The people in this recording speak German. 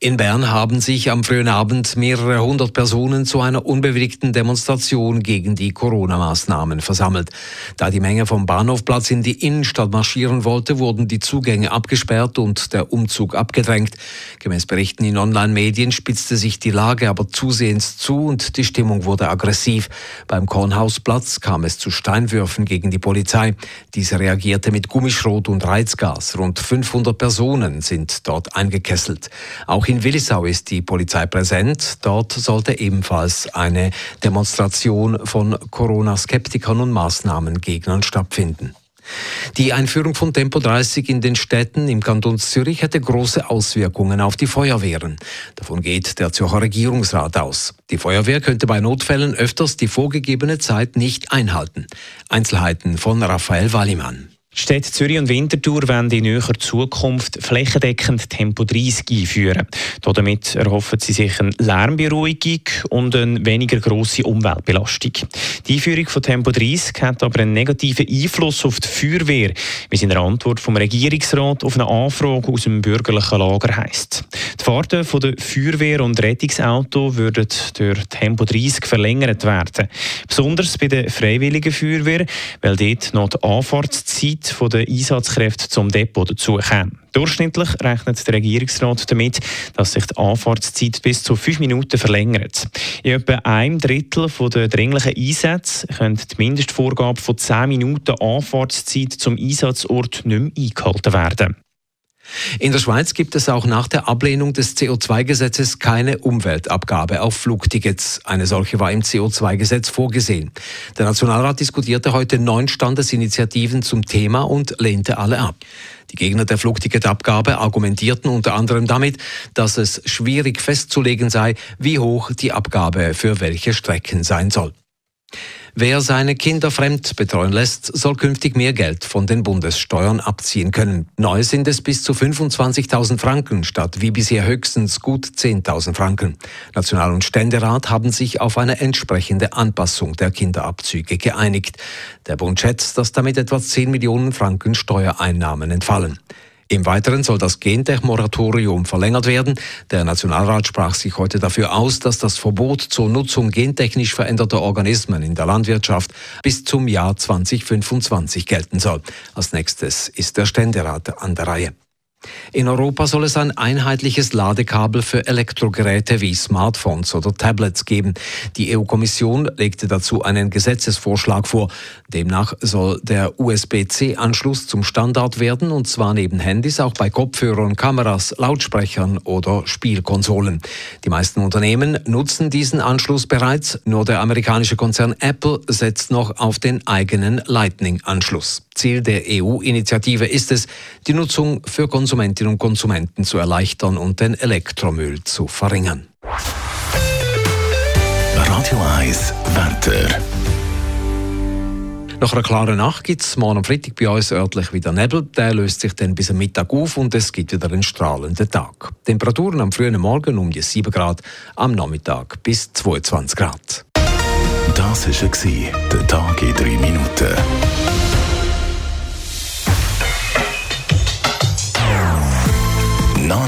In Bern haben sich am frühen Abend mehrere hundert Personen zu einer unbewegten Demonstration gegen die Corona-Maßnahmen versammelt. Da die Menge vom Bahnhofplatz in die Innenstadt marschieren wollte, wurden die Zugänge abgesperrt und der Umzug abgedrängt. Gemäß Berichten in Online-Medien spitzte sich die Lage aber zusehends zu und die Stimmung wurde aggressiv. Beim Kornhausplatz kam es zu Steinwürfen gegen die Polizei. Diese reagierte mit Gummischrot und Reizgas. Rund 500 Personen sind dort eingekesselt. Auch in Willisau ist die Polizei präsent. Dort sollte ebenfalls eine Demonstration von Corona-Skeptikern und Maßnahmengegnern stattfinden. Die Einführung von Tempo 30 in den Städten im Kanton Zürich hätte große Auswirkungen auf die Feuerwehren. Davon geht der Zürcher Regierungsrat aus. Die Feuerwehr könnte bei Notfällen öfters die vorgegebene Zeit nicht einhalten. Einzelheiten von Raphael Wallimann. Städte Zürich und Winterthur wollen in näher Zukunft flächendeckend Tempo 30 einführen. Damit erhoffen sie sich eine Lärmberuhigung und eine weniger grosse Umweltbelastung. Die Einführung von Tempo 30 hat aber einen negativen Einfluss auf die Feuerwehr, wie es in der Antwort vom Regierungsrat auf eine Anfrage aus dem bürgerlichen Lager heisst. Die Fahrten von der Feuerwehr und Rettungsauto würden durch Tempo 30 verlängert werden. Besonders bei der Freiwilligen Feuerwehr, weil dort noch die Anfahrtszeit der Einsatzkräfte zum Depot dazukommen. Durchschnittlich rechnet der Regierungsrat damit, dass sich die Anfahrtszeit bis zu fünf Minuten verlängert. In etwa einem Drittel der dringlichen Einsätze könnte die Mindestvorgabe von zehn Minuten Anfahrtszeit zum Einsatzort nicht mehr eingehalten werden. In der Schweiz gibt es auch nach der Ablehnung des CO2-Gesetzes keine Umweltabgabe auf Flugtickets. Eine solche war im CO2-Gesetz vorgesehen. Der Nationalrat diskutierte heute neun Standesinitiativen zum Thema und lehnte alle ab. Die Gegner der Flugticketabgabe argumentierten unter anderem damit, dass es schwierig festzulegen sei, wie hoch die Abgabe für welche Strecken sein soll. Wer seine Kinder fremd betreuen lässt, soll künftig mehr Geld von den Bundessteuern abziehen können. Neu sind es bis zu 25.000 Franken statt wie bisher höchstens gut 10.000 Franken. National- und Ständerat haben sich auf eine entsprechende Anpassung der Kinderabzüge geeinigt. Der Bund schätzt, dass damit etwa 10 Millionen Franken Steuereinnahmen entfallen. Im Weiteren soll das Gentech-Moratorium verlängert werden. Der Nationalrat sprach sich heute dafür aus, dass das Verbot zur Nutzung gentechnisch veränderter Organismen in der Landwirtschaft bis zum Jahr 2025 gelten soll. Als nächstes ist der Ständerat an der Reihe. In Europa soll es ein einheitliches Ladekabel für Elektrogeräte wie Smartphones oder Tablets geben. Die EU-Kommission legte dazu einen Gesetzesvorschlag vor. Demnach soll der USB-C-Anschluss zum Standard werden und zwar neben Handys auch bei Kopfhörern, Kameras, Lautsprechern oder Spielkonsolen. Die meisten Unternehmen nutzen diesen Anschluss bereits, nur der amerikanische Konzern Apple setzt noch auf den eigenen Lightning-Anschluss. Ziel der EU-Initiative ist es, die Nutzung für Konsumentinnen und Konsumenten zu erleichtern und den Elektromüll zu verringern. Radio 1 Wetter. Nach einer klaren Nacht gibt es morgen am Freitag bei uns örtlich wieder Nebel. Der löst sich dann bis am Mittag auf und es gibt wieder einen strahlenden Tag. Temperaturen am frühen Morgen um die 7 Grad, am Nachmittag bis 22 Grad. Das war der Tag in 3 Minuten.